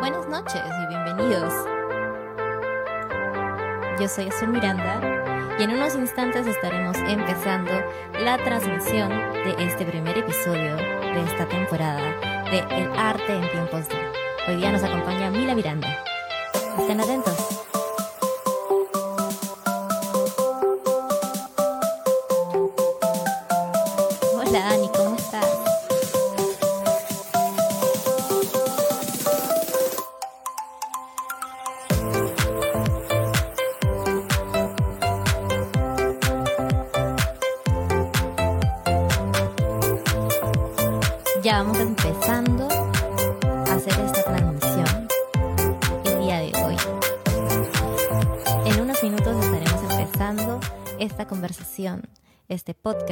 Buenas noches y bienvenidos. Yo soy Azul Miranda y en unos instantes estaremos empezando la transmisión de este primer episodio de esta temporada de El arte en tiempos de. Hoy día nos acompaña Mila Miranda. Estén atentos.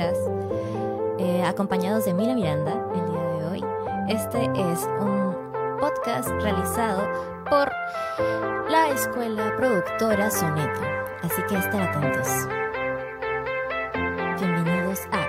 Eh, acompañados de Mila Miranda el día de hoy. Este es un podcast realizado por la escuela productora Soneto, así que estén atentos. Bienvenidos a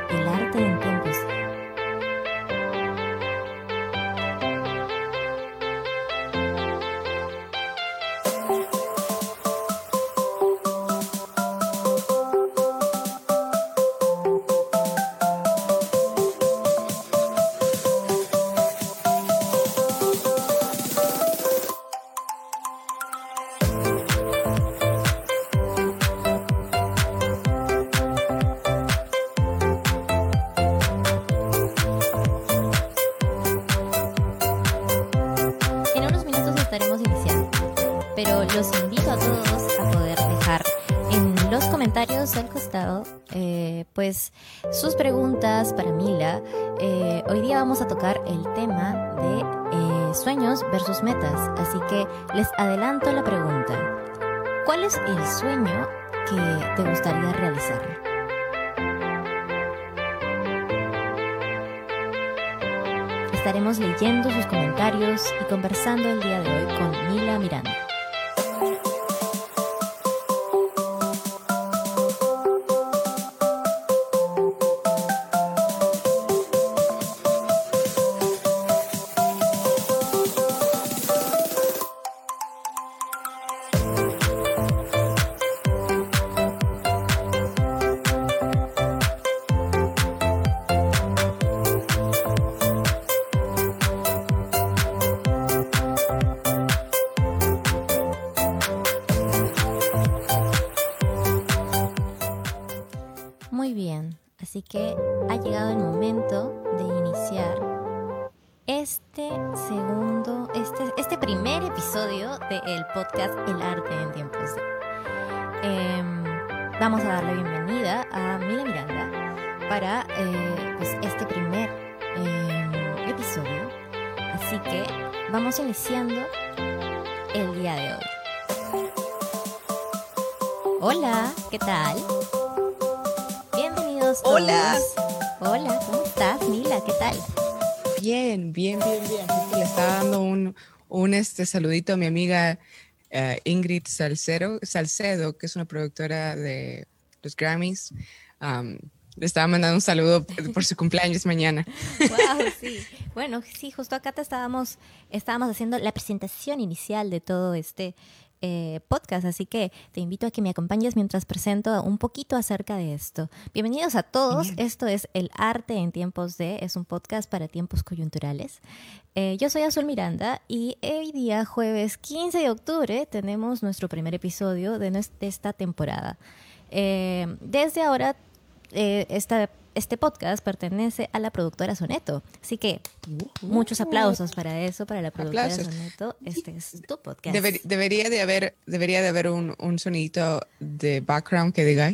les adelanto la pregunta. ¿Cuál es el sueño que te gustaría realizar? Estaremos leyendo sus comentarios y conversando el día de hoy con Mila Miranda. Hola, ¿qué tal? Bienvenidos. todos. Hola. Hola, ¿cómo estás, Mila? ¿Qué tal? Bien, bien, bien, bien. Le estaba dando un, un este saludito a mi amiga eh, Ingrid Salcedo, Salcedo, que es una productora de los Grammys. Um, le estaba mandando un saludo por su cumpleaños mañana. Wow, sí. Bueno, sí, justo acá te estábamos, estábamos haciendo la presentación inicial de todo este eh, podcast, así que te invito a que me acompañes mientras presento un poquito acerca de esto. Bienvenidos a todos. Esto es El Arte en Tiempos de, es un podcast para tiempos coyunturales. Eh, yo soy Azul Miranda y hoy día, jueves 15 de octubre, tenemos nuestro primer episodio de, nues- de esta temporada. Eh, desde ahora, esta- este podcast pertenece a la productora Soneto, así que muchos aplausos para eso, para la productora Aplausos. Soneto. Este es tu podcast. Deber- debería de haber, debería de haber un, un sonidito de background que diga,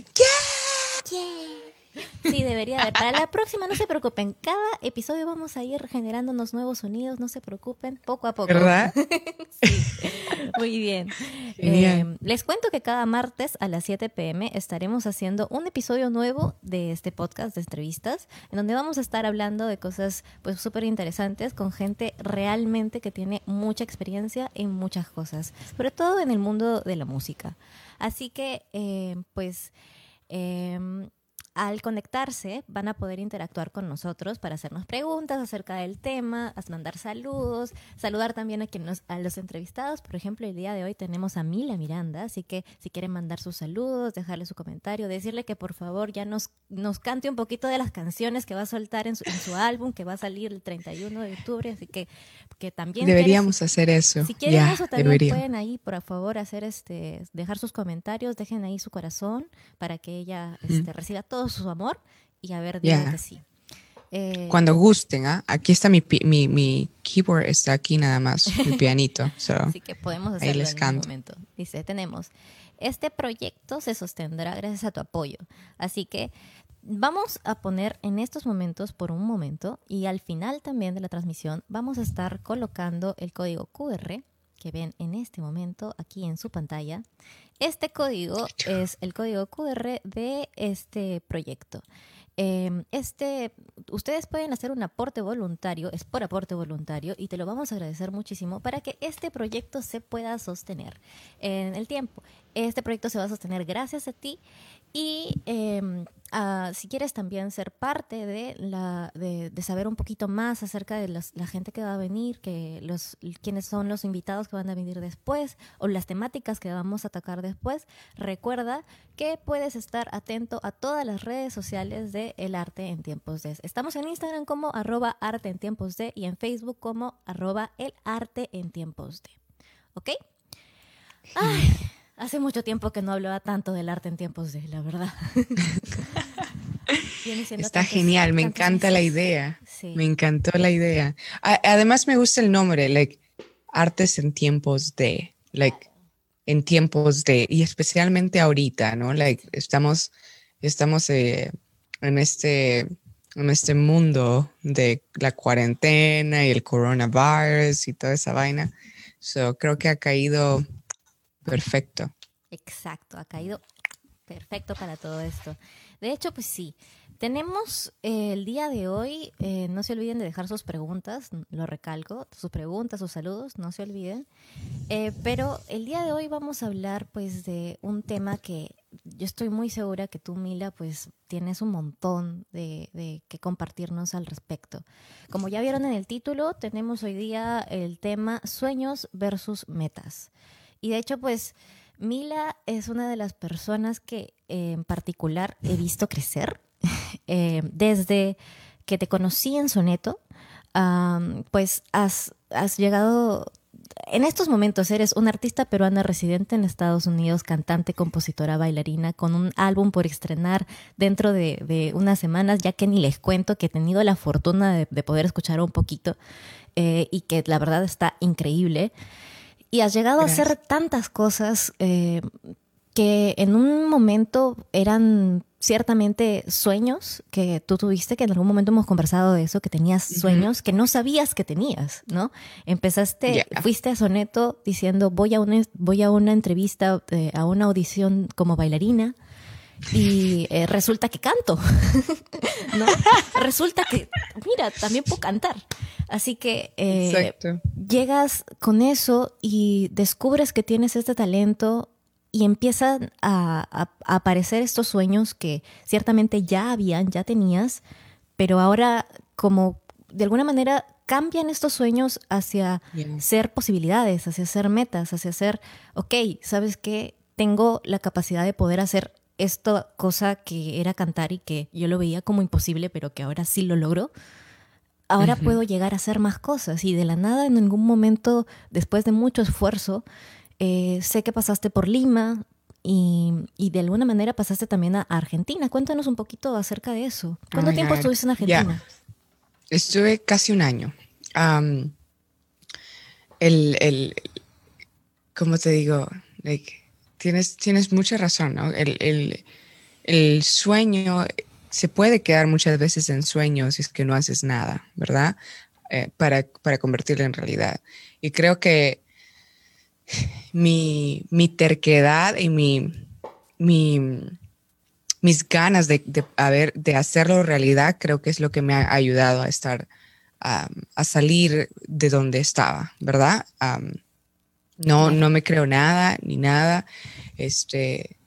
Sí, debería haber. Para la próxima, no se preocupen. Cada episodio vamos a ir generando unos nuevos sonidos, no se preocupen, poco a poco. ¿verdad? Muy bien. Eh, les cuento que cada martes a las 7 pm estaremos haciendo un episodio nuevo de este podcast de entrevistas, en donde vamos a estar hablando de cosas pues súper interesantes con gente realmente que tiene mucha experiencia en muchas cosas, sobre todo en el mundo de la música. Así que, eh, pues, eh, al conectarse van a poder interactuar con nosotros para hacernos preguntas acerca del tema, mandar saludos, saludar también a, quienes, a los entrevistados. Por ejemplo, el día de hoy tenemos a Mila Miranda, así que si quieren mandar sus saludos, dejarle su comentario, decirle que por favor ya nos, nos cante un poquito de las canciones que va a soltar en su, en su álbum, que va a salir el 31 de octubre, así que, que también... Deberíamos hacer eso. Si quieren eso, también pueden ahí, por favor, hacer este, dejar sus comentarios, dejen ahí su corazón para que ella este, reciba todo su amor y a ver, digan que sí. Eh, Cuando gusten, ¿ah? aquí está mi, mi, mi, keyboard, está aquí nada más, mi pianito. Así que podemos hacerlo en un momento. Dice, tenemos, este proyecto se sostendrá gracias a tu apoyo. Así que vamos a poner en estos momentos por un momento y al final también de la transmisión vamos a estar colocando el código QR que ven en este momento aquí en su pantalla este código es el código QR de este proyecto. Em, este, ustedes pueden hacer un aporte voluntario, es por aporte voluntario, y te lo vamos a agradecer muchísimo para que este proyecto se pueda sostener en el tiempo. Este proyecto se va a sostener gracias a ti y em, ah, si quieres también ser parte de, la, de, saber un poquito más acerca de la gente que va a venir, que los, quiénes son los invitados que van a venir después o las temáticas que vamos a atacar después, recuerda que puedes estar atento a todas las redes sociales de El Arte en Tiempos de. Estamos en Instagram como arroba arte en tiempos de y en Facebook como arroba el arte en tiempos de. ¿Ok? Ay. Hace mucho tiempo que no hablaba tanto del arte en tiempos de, la verdad. Está genial, me encanta la idea. Me encantó la idea. además me gusta el nombre, like artes en tiempos de, like en tiempos de y especialmente ahorita, ¿no? Like estamos estamos eh, en este en este mundo de la cuarentena y el coronavirus y toda esa vaina. So, creo que ha caído Perfecto. Exacto, ha caído perfecto para todo esto. De hecho, pues sí, tenemos eh, el día de hoy, eh, no se olviden de dejar sus preguntas, lo recalco, sus preguntas, sus saludos, no se olviden. Eh, pero el día de hoy vamos a hablar pues de un tema que yo estoy muy segura que tú, Mila, pues tienes un montón de, de que compartirnos al respecto. Como ya vieron en el título, tenemos hoy día el tema sueños versus metas. Y de hecho, pues Mila es una de las personas que eh, en particular he visto crecer eh, desde que te conocí en Soneto. pues has, has llegado en estos momentos eres una artista peruana residente en Estados Unidos, cantante, compositora, bailarina, con un álbum por estrenar dentro de, unas semanas, ya que ni les cuento que he tenido la fortuna de, poder escuchar un poquito eh, y que la verdad está increíble. Y has llegado a hacer tantas cosas eh, que en un momento eran ciertamente sueños que tú tuviste, que en algún momento hemos conversado de eso, que tenías sueños que no sabías que tenías, ¿no? Empezaste, fuiste a Soneto diciendo voy a una, voy a una entrevista, eh, a una audición como bailarina y eh, resulta que canto, ¿no? resulta que, mira, también puedo cantar. Así que eh, llegas con eso y descubres que tienes este talento y empiezan a, aparecer estos sueños que ciertamente ya habían, ya tenías, pero ahora como de alguna manera cambian estos sueños hacia ser posibilidades, hacia ser metas, hacia ser, ok, ¿sabes qué? Tengo la capacidad de poder hacer esta cosa que era cantar y que yo lo veía como imposible, pero que ahora sí lo logro ahora puedo llegar a hacer más cosas y de la nada en algún momento, después de mucho esfuerzo, eh, sé que pasaste por Lima y, de alguna manera pasaste también a Argentina. Cuéntanos un poquito acerca de eso. ¿Cuánto tiempo estuviste en Argentina? Estuve casi un año. el, el, ¿cómo te digo? Tienes, tienes mucha razón, ¿no? El, el, el sueño se puede quedar muchas veces en sueños si es que no haces nada, ¿verdad? Eh, para, para convertirlo en realidad. Y creo que mi, mi terquedad y mi, mi, mis ganas de, de, de hacerlo realidad creo que es lo que me ha ayudado a estar, a salir de donde estaba, ¿verdad? No, no me creo nada ni nada, este,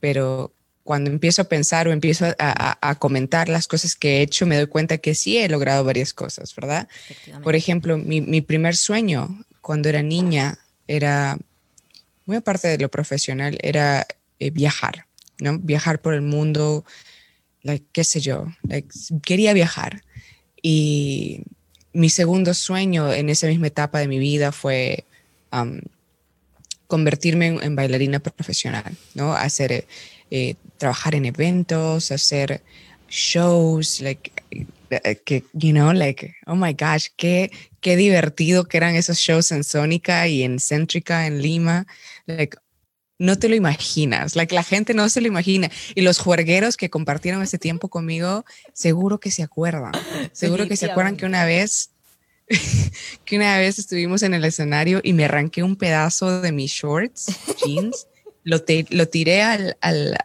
pero cuando empiezo a pensar o empiezo a, comentar las cosas que he hecho, me doy cuenta que sí he logrado varias cosas, ¿verdad? Por ejemplo, mi, primer sueño cuando era niña era, muy aparte de lo profesional, era eh, viajar, ¿no? Viajar por el mundo, like, qué sé yo, quería viajar. Y mi segundo sueño en esa misma etapa de mi vida fue convertirme en, bailarina profesional, ¿no? Hacer, eh, trabajar en eventos, hacer shows, like, eh, que, you know, like, oh my gosh, qué, qué divertido que eran esos shows en Sónica y en Céntrica en Lima. Like, no te lo imaginas, like, la gente no se lo imagina. Y los juergueros que compartieron ese tiempo conmigo, seguro que se acuerdan. Seguro que se acuerdan que una vez que una vez estuvimos en el escenario y me arranqué un pedazo de mis shorts, jeans, lo, lo tiré al, al,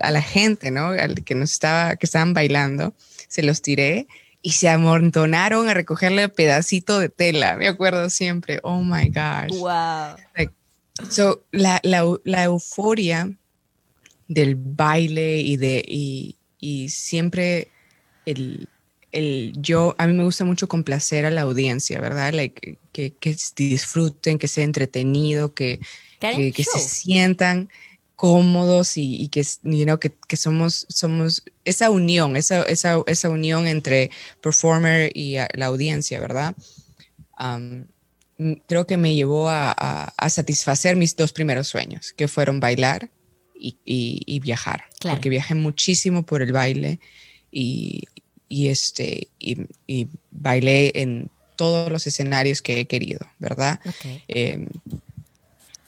a la gente, ¿no? Al que nos estaba, que estaban bailando, se los tiré y se amontonaron a recogerle el pedacito de tela. Me acuerdo siempre. Oh my gosh. Wow. so, la, la, la, euforia del baile y de y, y siempre el, el, yo, a mí me gusta mucho complacer a la audiencia, ¿verdad? Like, que, que disfruten, que sea entretenido, que, que, que, se sientan cómodos y, y que, you know, que, que, somos, somos esa unión, esa, esa, esa unión entre performer y la audiencia, ¿verdad? creo que me llevó a, a, satisfacer mis dos primeros sueños, que fueron bailar y, y, viajar, porque viajé muchísimo por el baile y, y, este, y, bailé en todos los escenarios que he querido, ¿verdad? Em,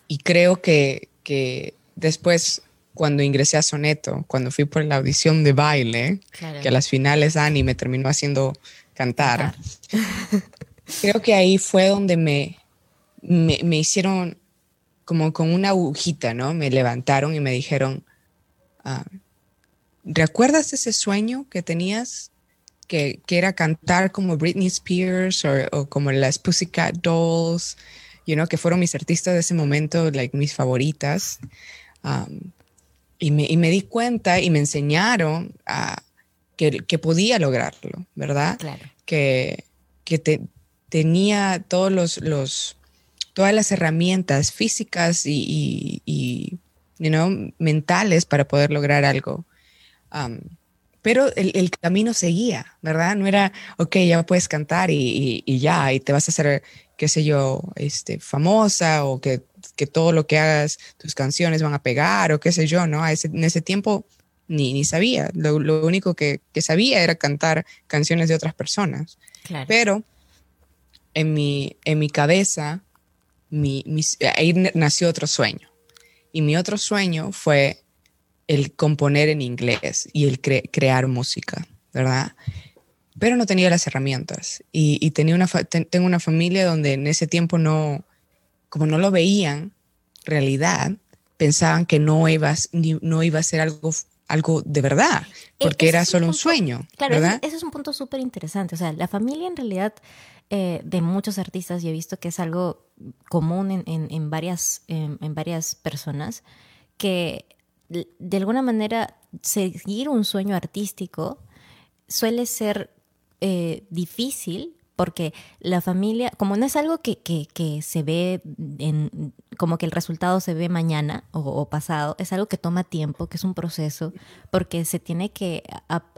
y creo que, que, después, cuando ingresé a Soneto, cuando fui por la audición de baile, que a las finales Ani me terminó haciendo cantar, creo que ahí fue donde me, me, me, hicieron como con una agujita, ¿no? Me levantaron y me dijeron, ah, ¿recuerdas ese sueño que tenías que, era cantar como Britney Spears o, como las Pussycat Dolls, you know, que fueron mis artistas de ese momento, like mis favoritas. Um, y, me, y, me, di cuenta y me enseñaron a, que, que, podía lograrlo, ¿verdad? Claro. Que, que te, tenía todos los, los, todas las herramientas físicas y, y, y you know, mentales para poder lograr algo. Um, pero el, el, camino seguía, ¿verdad? No era, ok, ya puedes cantar y, y, ya, y te vas a hacer, qué sé yo, este, famosa o que, que, todo lo que hagas, tus canciones van a pegar o qué sé yo, ¿no? Ese, en ese tiempo ni, ni sabía, lo, lo único que, que, sabía era cantar canciones de otras personas. Claro. Pero en mi, en mi cabeza, mi, ahí nació otro sueño. Y mi otro sueño fue el componer en inglés y el crear música, ¿verdad? Pero no tenía las herramientas y, tenía una tengo una familia donde en ese tiempo no, como no lo veían realidad, pensaban que no iba, no iba a ser algo, algo de verdad, e, porque era solo un, sueño. Claro, ¿verdad? Ese, es un punto súper interesante. O sea, la familia en realidad eh, de muchos artistas, y he visto que es algo común en, en, varias, en varias personas, que de alguna manera seguir un sueño artístico suele ser eh, difícil porque la familia, como no es algo que, que, se ve, en, como que el resultado se ve mañana o, pasado, es algo que toma tiempo, que es un proceso, porque se tiene que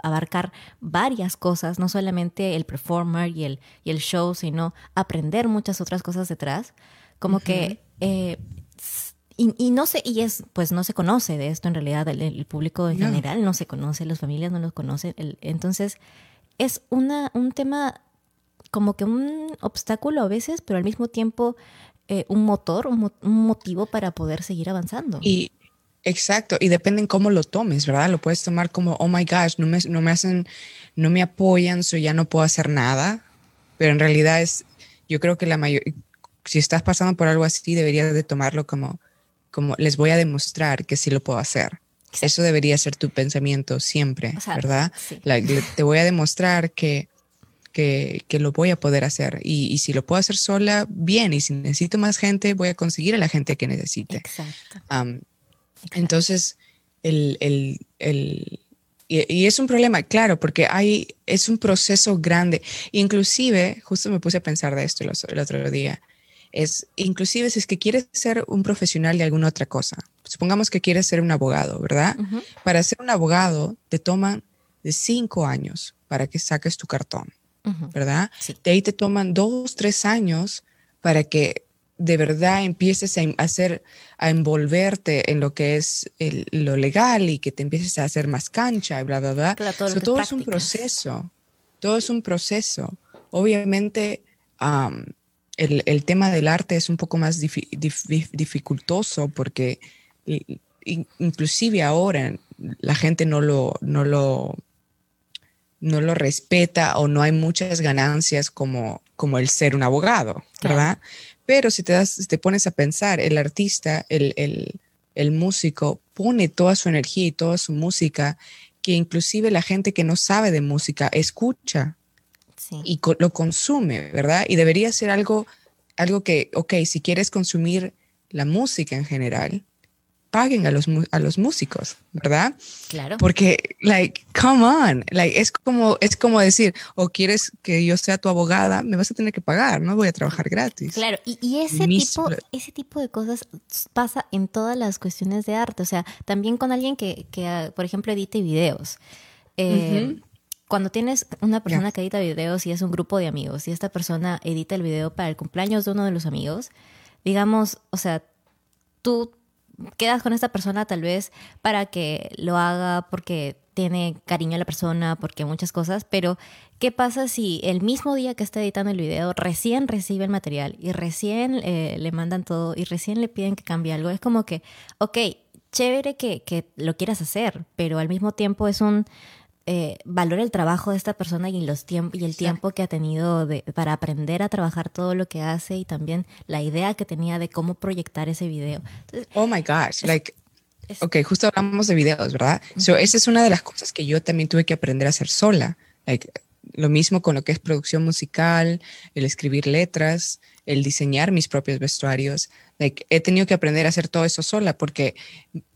abarcar varias cosas, no solamente el performer y el, y el show, sino aprender muchas otras cosas detrás. Como que eh, y, no sé, y es, pues no se conoce de esto en realidad, el, público en general no se conoce, las familias no lo conocen. entonces, es una, un tema como que un obstáculo a veces, pero al mismo tiempo eh, un motor, un, motivo para poder seguir avanzando. Y exacto, y depende en cómo lo tomes, ¿verdad? Lo puedes tomar como, oh my gosh, no me, no me hacen, no me apoyan, so ya no puedo hacer nada, pero en realidad es, yo creo que la mayor, si estás pasando por algo así, deberías de tomarlo como, como les voy a demostrar que sí lo puedo hacer. Eso debería ser tu pensamiento siempre, ¿verdad? te voy a demostrar que, que, que, lo voy a poder hacer. Y, y, si lo puedo hacer sola, bien. Y si necesito más gente, voy a conseguir a la gente que necesite. Exacto. Entonces, el, el, el y, es un problema, claro, porque hay, es un proceso grande. Inclusive, justo me puse a pensar de esto el, otro día, es, inclusive si es que quieres ser un profesional de alguna otra cosa, supongamos que quieres ser un abogado, ¿verdad? Para ser un abogado te toman de cinco años para que saques tu cartón, ¿verdad? De ahí te toman dos, tres años para que de verdad empieces a hacer, a envolverte en lo que es lo legal y que te empieces a hacer más cancha y bla, bla, bla. todo, es un proceso, todo es un proceso. Obviamente, el, tema del arte es un poco más dificultoso porque inclusive ahora la gente no lo, no lo, no lo respeta o no hay muchas ganancias como, como el ser un abogado, ¿verdad? Pero si te, das, te pones a pensar, el artista, el, músico, pone toda su energía y toda su música, que inclusive la gente que no sabe de música escucha y lo consume, ¿verdad? Y debería ser algo, algo que, ok, si quieres consumir la música en general, paguen a los, a los músicos, ¿verdad? Claro. Porque, like, come on, like, es como, es como decir, o quieres que yo sea tu abogada, me vas a tener que pagar, no voy a trabajar gratis. Claro, y, ese, tipo, ese tipo de cosas pasa en todas las cuestiones de arte, o sea, también con alguien que, que por ejemplo, edite videos. Eh, cuando tienes una persona que edita videos y es un grupo de amigos y esta persona edita el video para el cumpleaños de uno de los amigos, digamos, o sea, tú quedas con esta persona tal vez para que lo haga porque tiene cariño a la persona, porque muchas cosas, pero ¿qué pasa si el mismo día que está editando el video recién recibe el material y recién eh, le mandan todo y recién le piden que cambie algo? Es como que, ok, chévere que, que lo quieras hacer, pero al mismo tiempo es un eh, valora el trabajo de esta persona y, los tiemp y el tiempo que ha tenido de, para aprender a trabajar todo lo que hace y también la idea que tenía de cómo proyectar ese video. oh my gosh, like, ok, justo hablamos de videos, ¿verdad? esa es una de las cosas que yo también tuve que aprender a hacer sola. Like, lo mismo con lo que es producción musical, el escribir letras, el diseñar mis propios vestuarios. he tenido que aprender a hacer todo eso sola porque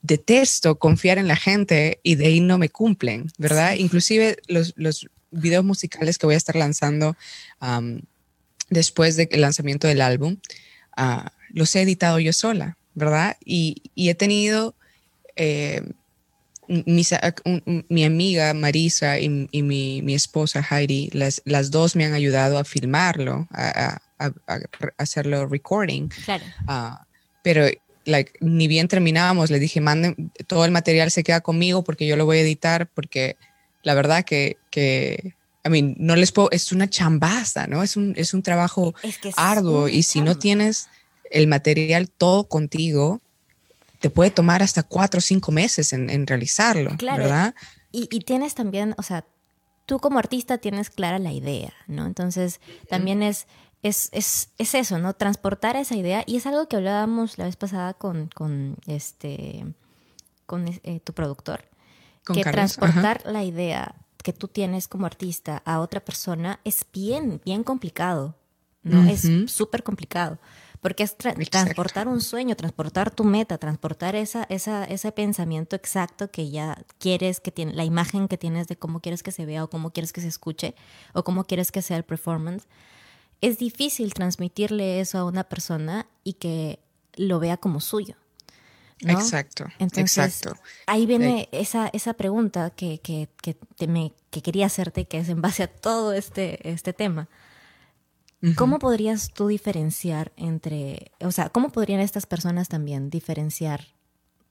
detesto confiar en la gente y de ahí no me cumplen, ¿verdad? Inclusive los, los, videos musicales que voy a estar lanzando después del lanzamiento del álbum, ah, los he editado yo sola, ¿verdad? Y, y he tenido... Eh, mi, amiga Marisa y, mi, esposa Heidi, las, las dos me han ayudado a filmarlo, a, hacerlo recording. Claro. Ah, pero like, ni bien terminábamos, le dije, manden, todo el material se queda conmigo porque yo lo voy a editar, porque la verdad que, que I mean, no les puedo, es una chambaza, ¿no? Es un, es un trabajo arduo y si no tienes el material todo contigo, te puede tomar hasta cuatro o cinco meses en, realizarlo, claro. ¿verdad? Y, y, tienes también, o sea, tú como artista tienes clara la idea, ¿no? Entonces, también es es, es, es, eso, ¿no? Transportar esa idea. Y es algo que hablábamos la vez pasada con, con este con eh, tu productor. que transportar la idea que tú tienes como artista a otra persona es bien, bien complicado. ¿no? Es súper complicado. Porque es transportar un sueño, transportar tu meta, transportar esa, esa, ese pensamiento exacto que ya quieres, que tiene, la imagen que tienes de cómo quieres que se vea o cómo quieres que se escuche o cómo quieres que sea el performance es difícil transmitirle eso a una persona y que lo vea como suyo. Exacto, exacto. Ahí viene esa, esa pregunta que, que, que, me, que quería hacerte, que es en base a todo este, este tema. ¿Cómo podrías tú diferenciar entre, o sea, cómo podrían estas personas también diferenciar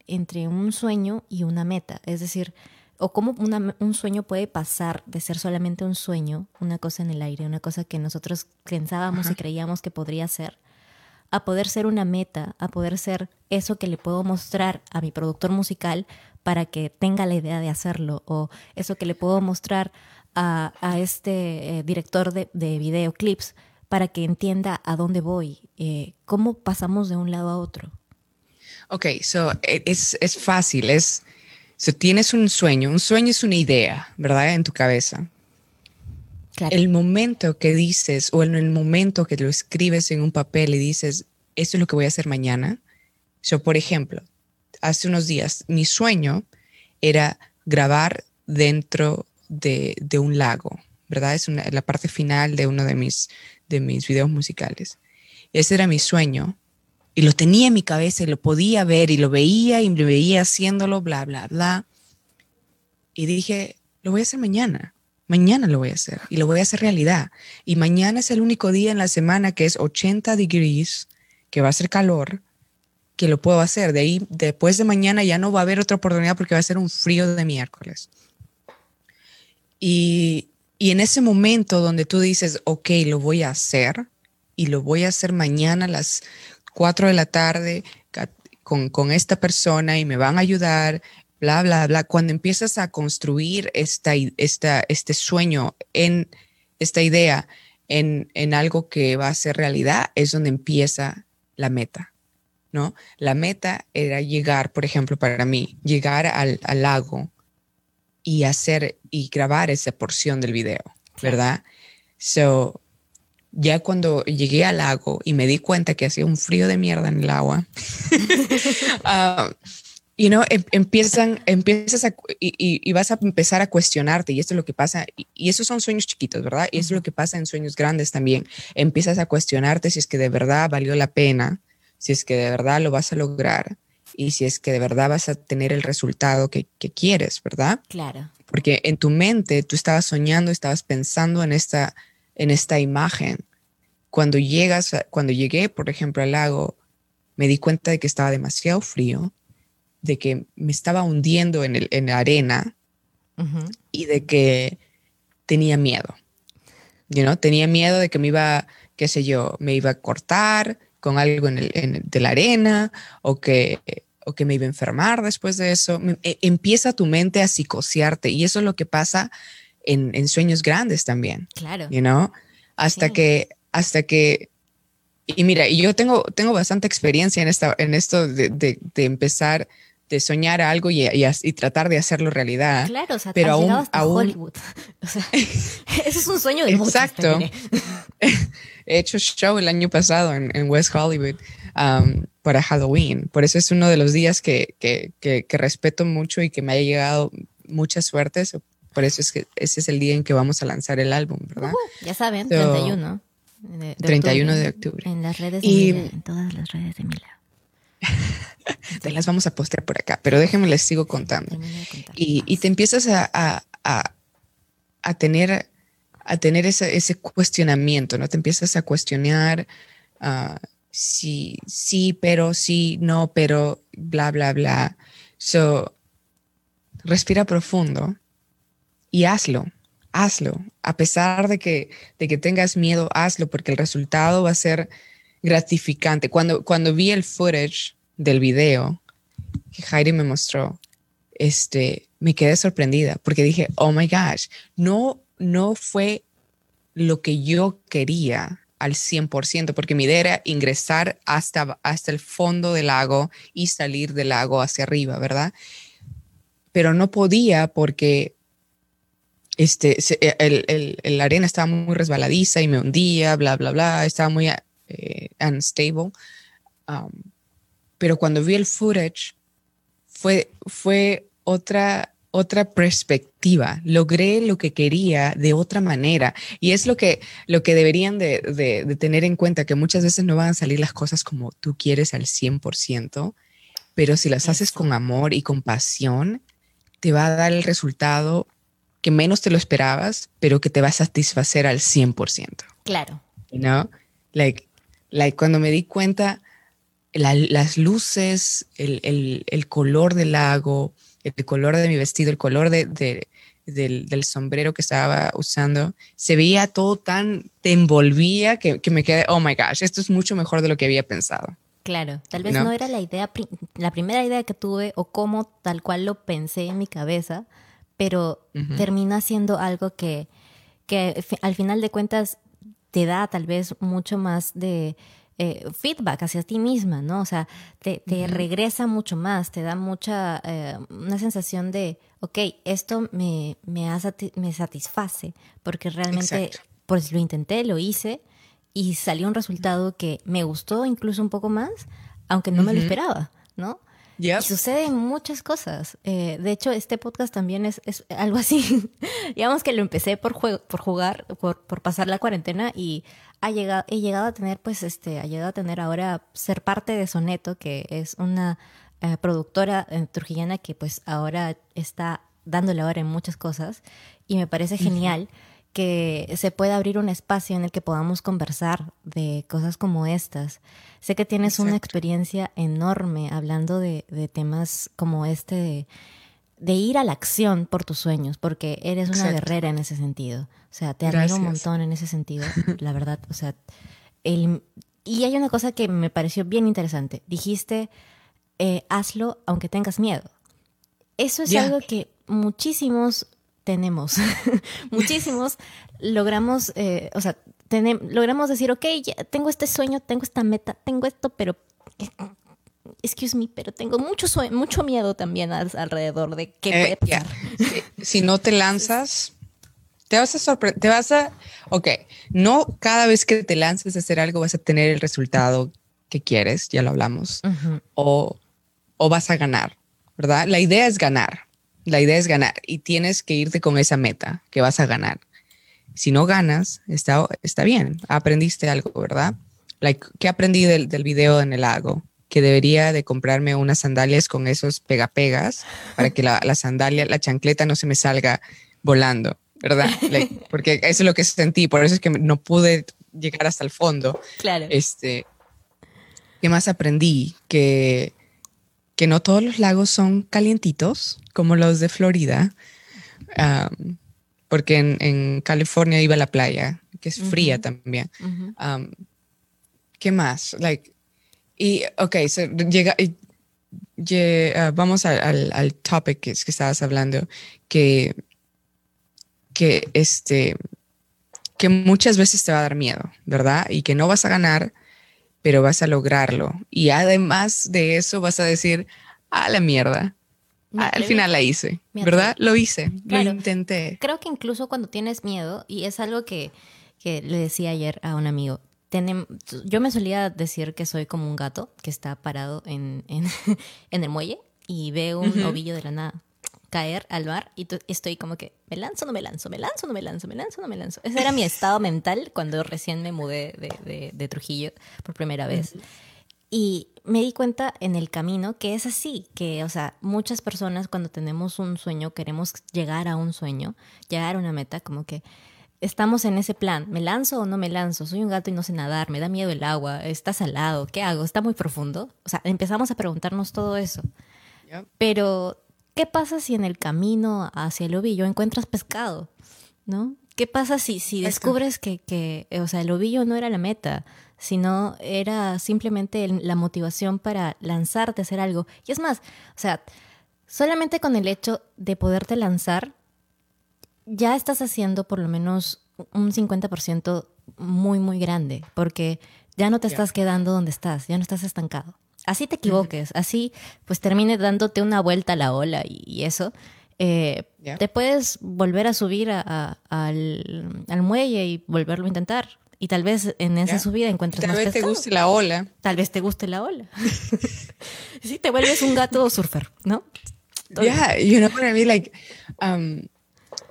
entre un sueño y una meta? Es decir, o cómo un sueño puede pasar de ser solamente un sueño, una cosa en el aire, una cosa que nosotros pensábamos y creíamos que podría ser, a poder ser una meta, a poder ser eso que le puedo mostrar a mi productor musical para que tenga la idea de hacerlo, o eso que le puedo mostrar a, este eh, director de, videoclips para que entienda a dónde voy, eh, cómo pasamos de un lado a otro. Ok, so e, es, es fácil, es si tienes un sueño, un sueño es una idea, ¿verdad? En tu cabeza. El momento que dices o en el momento que lo escribes en un papel y dices, esto es lo que voy a hacer mañana. Yo, por ejemplo, hace unos días, mi sueño era grabar dentro de, un lago, ¿verdad? Es la parte final de uno de mis, de mis videos musicales. Ese era mi sueño y lo tenía en mi cabeza y lo podía ver y lo veía y me veía haciéndolo, bla, bla, bla. Y dije, lo voy a hacer mañana. Mañana lo voy a hacer y lo voy a hacer realidad. Y mañana es el único día en la semana que es 80 degrees, que va a ser calor, que lo puedo hacer. De ahí, después de mañana ya no va a haber otra oportunidad porque va a ser un frío de miércoles. Y, y en ese momento donde tú dices, ok, lo voy a hacer y lo voy a hacer mañana a las 4 de la tarde con, con esta persona y me van a ayudar, bla, bla, bla, cuando empiezas a construir esta, esta, este sueño en esta idea en, en, algo que va a ser realidad, es donde empieza la meta, ¿no? La meta era llegar, por ejemplo, para mí, llegar al, al lago y hacer y grabar esa porción del video, ¿verdad? So, ya cuando llegué al lago y me di cuenta que hacía un frío de mierda en el agua, uh, y no em, empiezan, empiezas a, y, vas a empezar a cuestionarte y esto es lo que pasa, y, esos son sueños chiquitos, ¿verdad? Y eso es lo que pasa en sueños grandes también. Empiezas a cuestionarte si es que de verdad valió la pena, si es que de verdad lo vas a lograr y si es que de verdad vas a tener el resultado que, que quieres, ¿verdad? Claro. Porque en tu mente tú estabas soñando, estabas pensando en esta, en esta imagen. Cuando llegas, cuando llegué, por ejemplo, al lago, me di cuenta de que estaba demasiado frío de que me estaba hundiendo en, el, en la arena y de que tenía miedo. You know? Tenía miedo de que me iba, qué sé yo, me iba a cortar con algo en, el, de la arena o que, o que me iba a enfermar después de eso. E, empieza tu mente a psicosearte y eso es lo que pasa en, en sueños grandes también. Claro. You know? Hasta que, hasta que y mira, y yo tengo, tengo bastante experiencia en, esta, en esto de, de, de empezar de soñar algo y, y, tratar de hacerlo realidad. Claro, o sea, pero aún, hasta Hollywood. O sea, ese es un sueño de Exacto. He hecho show el año pasado en, en West Hollywood um, para Halloween. Por eso es uno de los días que, que, que, respeto mucho y que me ha llegado mucha suerte. Por eso es que ese es el día en que vamos a lanzar el álbum, ¿verdad? ya saben, 31. De, 31 de octubre. En las redes de y, en todas las redes de Mila. te las vamos a postear por acá, pero déjenme les sigo contando. Y, te empiezas a, a, tener, a tener ese, cuestionamiento, ¿no? Te empiezas a cuestionar uh, sí, sí, pero sí, no, pero bla, bla, bla. So, respira profundo y hazlo, hazlo. A pesar de que, de que tengas miedo, hazlo porque el resultado va a ser gratificante. Cuando, cuando vi el footage del video que Heidi me mostró, este, me quedé sorprendida porque dije, oh my gosh, no, no fue lo que yo quería al 100%, porque mi idea era ingresar hasta, hasta el fondo del lago y salir del lago hacia arriba, ¿verdad? Pero no podía porque este, el, el, la arena estaba muy resbaladiza y me hundía, bla, bla, bla, estaba muy eh, unstable. Um, pero cuando vi el footage fue, fue otra, otra perspectiva. Logré lo que quería de otra manera. Y es lo que, lo que deberían de, de, tener en cuenta, que muchas veces no van a salir las cosas como tú quieres al 100%, pero si las haces con amor y con pasión, te va a dar el resultado que menos te lo esperabas, pero que te va a satisfacer al 100%. Claro. ¿No? Like, like cuando me di cuenta, las luces, el, el, color del lago, el color de mi vestido, el color de, del, del, sombrero que estaba usando, se veía todo tan, te envolvía que, que, me quedé, oh my gosh, esto es mucho mejor de lo que había pensado. Claro, tal vez no, era la idea, la primera idea que tuve o cómo tal cual lo pensé en mi cabeza, pero termina siendo algo que, que al final de cuentas te da tal vez mucho más de eh, feedback hacia ti misma, ¿no? O sea, te, regresa mucho más, te da mucha, eh, una sensación de, ok, esto me, me, me satisface, porque realmente, pues lo intenté, lo hice y salió un resultado que me gustó incluso un poco más, aunque no me lo esperaba, ¿no? Y suceden muchas cosas. Eh, de hecho, este podcast también es, algo así. Digamos que lo empecé por, por jugar, por, por, pasar la cuarentena y ha llegado, he llegado a tener, pues, este, ha llegado a tener ahora ser parte de Soneto, que es una eh, productora eh, trujillana que pues ahora está dándole ahora en muchas cosas. Y me parece genial que se pueda abrir un espacio en el que podamos conversar de cosas como estas. Sé que tienes una experiencia enorme hablando de, temas como este de, ir a la acción por tus sueños, porque eres una guerrera en ese sentido. O sea, te admiro un montón en ese sentido, la verdad. O sea, el, y hay una cosa que me pareció bien interesante. Dijiste, eh, hazlo aunque tengas miedo. Eso es algo que muchísimos tenemos, muchísimos logramos, eh, o sea, logramos decir, ok, ya tengo este sueño, tengo esta meta, tengo esto, pero, excuse me, pero tengo mucho, mucho miedo también alrededor de qué puede eh, pasar. Si, no te lanzas, te vas a sorprender, te vas a, ok, no cada vez que te lances a hacer algo vas a tener el resultado que quieres, ya lo hablamos, o, o vas a ganar, ¿verdad? La idea es ganar. La idea es ganar y tienes que irte con esa meta que vas a ganar. Si no ganas, está, está bien, aprendiste algo, ¿verdad? Like, ¿Qué aprendí del, del video en el lago? Que debería de comprarme unas sandalias con esos pegapegas para que la, la sandalia, la chancleta no se me salga volando, ¿verdad? porque eso es lo que sentí, por eso es que no pude llegar hasta el fondo. Claro. Este, ¿Qué más aprendí? Que que no todos los lagos son calientitos como los de Florida, porque en, California iba a la playa, que es fría también. ¿Qué más? Like, y, ok, llega, ah, vamos al, al, topic que, que, estabas hablando, que, que, este, que muchas veces te va a dar miedo, ¿verdad? Y que no vas a ganar pero vas a lograrlo. Y además de eso vas a decir, a la mierda. al final la hice, ¿verdad? Lo hice, lo intenté. Creo que incluso cuando tienes miedo, y es algo que, que le decía ayer a un amigo, yo me solía decir que soy como un gato que está parado en, en, en el muelle y ve un ovillo de la nada caer al mar y estoy como que, ¿me lanzo no me lanzo? ¿Me lanzo no me lanzo? ¿Me lanzo no me lanzo? Ese era mi estado mental cuando recién me mudé de, de, Trujillo por primera vez. Y me di cuenta en el camino que es así, que, o sea, muchas personas cuando tenemos un sueño, queremos llegar a un sueño, llegar a una meta, como que estamos en ese plan, ¿me lanzo o no me lanzo? Soy un gato y no sé nadar, me da miedo el agua, está salado, ¿qué hago? ¿Está muy profundo? O sea, empezamos a preguntarnos todo eso. Pero ¿Qué pasa si en el camino hacia el ovillo encuentras pescado? ¿No? ¿Qué pasa si, si descubres que, que, o sea, el ovillo no era la meta, sino era simplemente la motivación para lanzarte a hacer algo? Y es más, o sea, solamente con el hecho de poderte lanzar, ya estás haciendo por lo menos un 50% muy, muy grande, porque ya no te estás quedando donde estás, ya no estás estancado así te equivoques, así pues termine dándote una vuelta a la ola y, eso, eh, te puedes volver a subir al, muelle y volverlo a intentar. Y tal vez en esa subida encuentres tal vez te guste la ola. Tal vez te guste la ola. sí, te vuelves un gato surfer, ¿no? Yeah, you know what I mean? Like, um,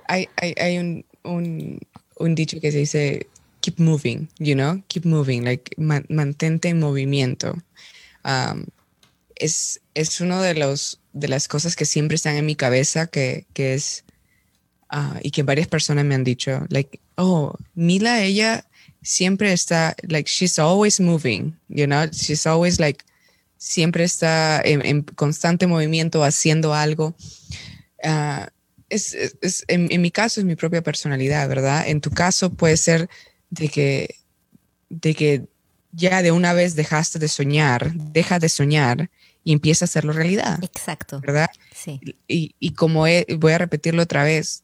hay, hay, un, un, dicho que se dice, keep moving, you know? Keep moving, like, mantente en movimiento. Es, es uno de de las cosas que siempre están en mi cabeza que, que es ah, y que varias personas me han dicho like oh Mila ella siempre está like she's always moving you know she's always like siempre está en, constante movimiento haciendo algo. Ah, es, es, en, en, mi caso es mi propia personalidad verdad en tu caso puede ser de que de que ya de una vez dejaste de soñar, deja de soñar y empieza a hacerlo realidad. Exacto. ¿Verdad? Sí. Y, como voy a repetirlo otra vez,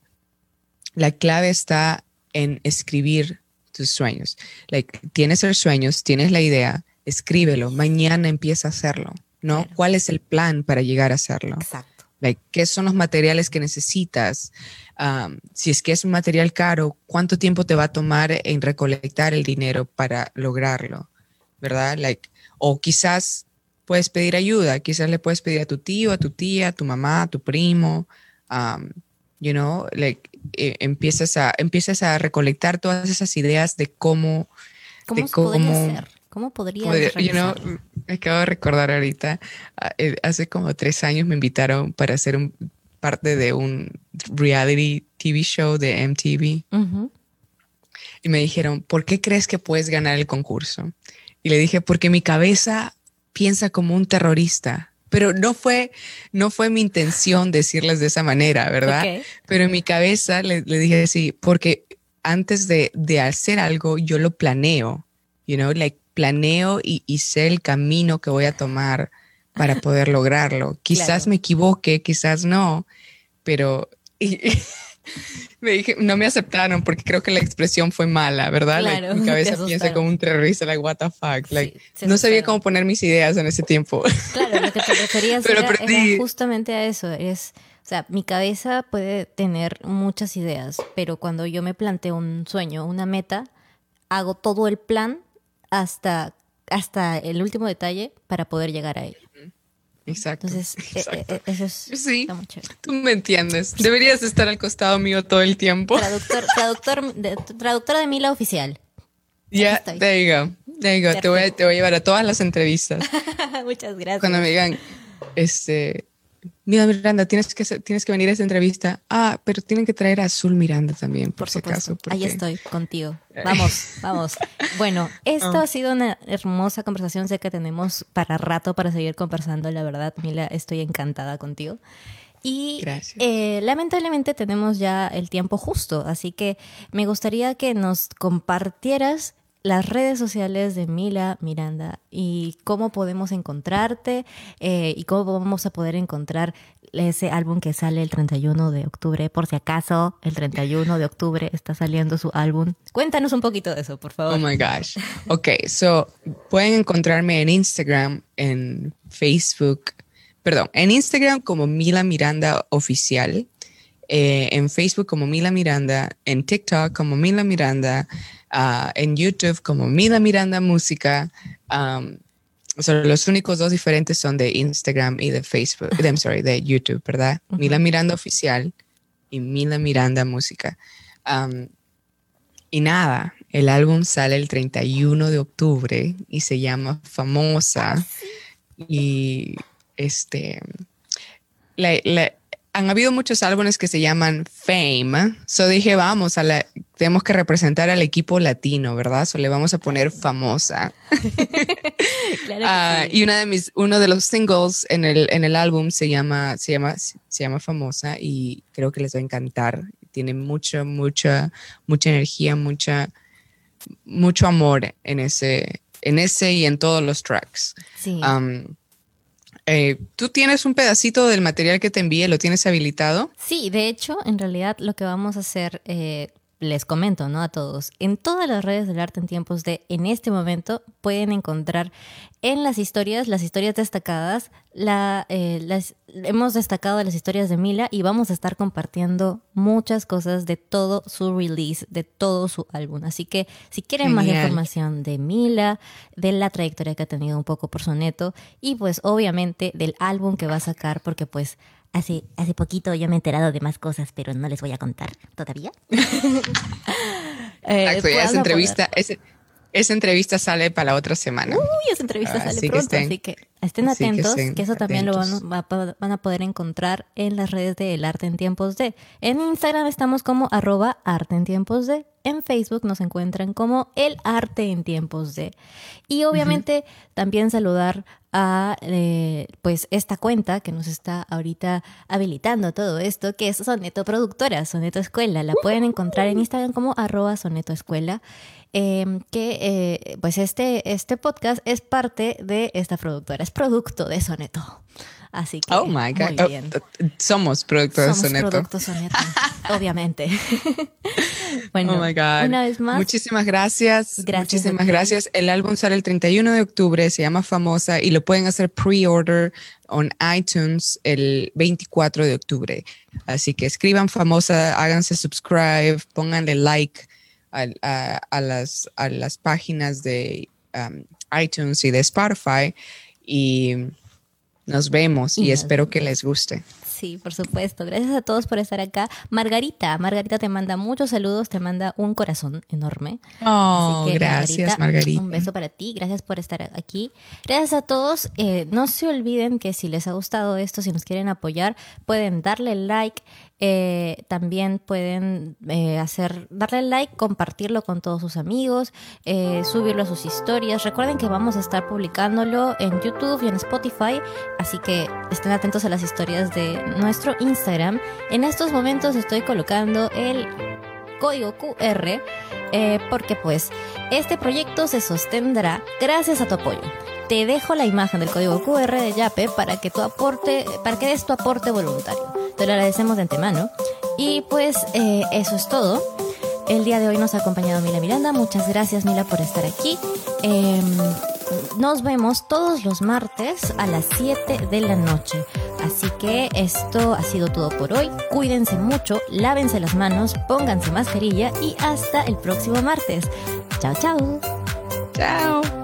la clave está en escribir tus sueños. Like, tienes los sueños, tienes la idea, escríbelo, mañana empieza a hacerlo, ¿no? ¿Cuál es el plan para llegar a hacerlo? Exacto. Like, ¿Qué son los materiales que necesitas? Um, si es que es un material caro, ¿cuánto tiempo te va a tomar en recolectar el dinero para lograrlo? ¿verdad? Like, o quizás puedes pedir ayuda. Quizás le puedes pedir a tu tío, a tu tía, a tu mamá, a tu primo. Um, you know, like, eh, empiezas, a, empiezas a recolectar todas esas ideas de cómo... ¿Cómo, de podría ser? ¿Cómo podría you know, acabo de recordar ahorita, ah, eh, hace como tres años me invitaron para hacer un, parte de un reality TV show de MTV. Y me dijeron, ¿por qué crees que puedes ganar el concurso? Y le dije, porque mi cabeza piensa como un terrorista. Pero no fue, no fue mi intención decirles de esa manera, ¿verdad? Pero en mi cabeza le, dije sí, porque antes de, de, hacer algo, yo lo planeo, you know, like planeo y, y sé el camino que voy a tomar para poder lograrlo. Quizás me equivoque, quizás no, pero me dije, no me aceptaron porque creo que la expresión fue mala, ¿verdad? mi cabeza piensa como un terrorista, like, what the fuck. Like, no sabía cómo poner mis ideas en ese tiempo. Claro, lo que te referías era, era, justamente a eso. Es, o sea, mi cabeza puede tener muchas ideas, pero cuando yo me planteo un sueño, una meta, hago todo el plan hasta, hasta el último detalle para poder llegar a él. Exacto. Entonces, eh, eh, eso es. Sí, tú me entiendes. Deberías estar al costado mío todo el tiempo. Traductor, traductor, de, traductora de Mila oficial. Ya, yeah, there you go. There you go. Te voy, te voy a llevar a todas las entrevistas. Muchas gracias. Cuando me digan, este, Mira, Miranda, tienes que, tienes que venir a esta entrevista. Ah, pero tienen que traer a Azul Miranda también, por, si acaso. Ahí estoy, contigo. Vamos, vamos. Bueno, esto ah. ha sido una hermosa conversación. Sé que tenemos para rato para seguir conversando. La verdad, Mila, estoy encantada contigo. Y eh, lamentablemente tenemos ya el tiempo justo, así que me gustaría que nos compartieras las redes sociales de Mila Miranda y cómo podemos encontrarte eh, y cómo vamos a poder encontrar ese álbum que sale el 31 de octubre. Por si acaso, el 31 de octubre está saliendo su álbum. Cuéntanos un poquito de eso, por favor. Oh my gosh. Ok, so pueden encontrarme en Instagram, en Facebook, perdón, en Instagram como Mila Miranda Oficial, eh, en Facebook como Mila Miranda, en TikTok como Mila Miranda. Ah, en YouTube como Mila Miranda Música. Um, los únicos dos diferentes son de Instagram y de Facebook, I'm sorry, de YouTube, ¿verdad? Mila Miranda Oficial y Mila Miranda Música. y nada, el álbum sale el 31 de octubre y se llama Famosa. Ah, y este, la, han habido muchos álbumes que se llaman Fame. So dije, vamos, a la, tenemos que representar al equipo latino, ¿verdad? So le vamos a poner famosa. claro uh, Y una de mis, uno de los singles en el, en el álbum se llama, se llama, se llama famosa y creo que les va a encantar. Tiene mucha, mucha, mucha energía, mucha, mucho amor en ese, en ese y en todos los tracks. Sí. Um, eh, ¿Tú tienes un pedacito del material que te envíe? ¿Lo tienes habilitado? Sí, de hecho, en realidad lo que vamos a hacer, eh, les comento, ¿no? A todos, en todas las redes del arte en tiempos de en este momento pueden encontrar en las historias, las historias destacadas, la, eh, las, hemos destacado las historias de Mila y vamos a estar compartiendo muchas cosas de todo su release, de todo su álbum. Así que si quieren más información de Mila, de la trayectoria que ha tenido un poco por soneto y pues obviamente del álbum que va a sacar, porque pues Hace, hace poquito ya me he enterado de más cosas, pero no les voy a contar todavía. eh, esa entrevista, esa entrevista sale para la otra semana. Uy, esa entrevista sale pronto, así que estén atentos, que, eso también lo van, van, a poder encontrar en las redes de El Arte en Tiempos de. En Instagram estamos como arroba arte en tiempos de. En Facebook nos encuentran como El Arte en Tiempos de. Y obviamente también saludar a eh, pues esta cuenta que nos está ahorita habilitando todo esto, que es Soneto Productora, Soneto Escuela. La pueden encontrar en Instagram como arroba Soneto Escuela. Em, que eh, pues este, este podcast es parte de esta productora, es producto de Soneto. Así que. Oh my God. Oh, somos producto de Soneto. Producto Soneto, obviamente. bueno, oh my God. una vez más. Muchísimas gracias. gracias Muchísimas gracias. El álbum sale el 31 de octubre, se llama Famosa y lo pueden hacer pre-order en iTunes el 24 de octubre. Así que escriban Famosa, háganse subscribe, pónganle like a, las, a las páginas de um, iTunes y de Spotify y nos vemos y, espero que les guste. Sí, por supuesto. Gracias a todos por estar acá. Margarita, Margarita te manda muchos saludos, te manda un corazón enorme. Oh, gracias, Margarita, Un beso para ti, gracias por estar aquí. Gracias a todos. Eh, no se olviden que si les ha gustado esto, si nos quieren apoyar, pueden darle like, eh, también pueden eh, hacer, darle like, compartirlo con todos sus amigos, eh, subirlo a sus historias. Recuerden que vamos a estar publicándolo en YouTube y en Spotify, así que estén atentos a las historias de nuestro Instagram. En estos momentos estoy colocando el código QR porque pues este proyecto se sostendrá gracias a tu apoyo te dejo la imagen del código QR de Yape para que tu aporte, para que des tu aporte voluntario. Te lo agradecemos de antemano. Y pues eh, eso es todo. El día de hoy nos ha acompañado Mila Miranda. Muchas gracias Mila por estar aquí. Em, nos vemos todos los martes a las 7 de la noche. Así que esto ha sido todo por hoy. Cuídense mucho, lávense las manos, pónganse mascarilla y hasta el próximo martes. Chao, chao. Chao.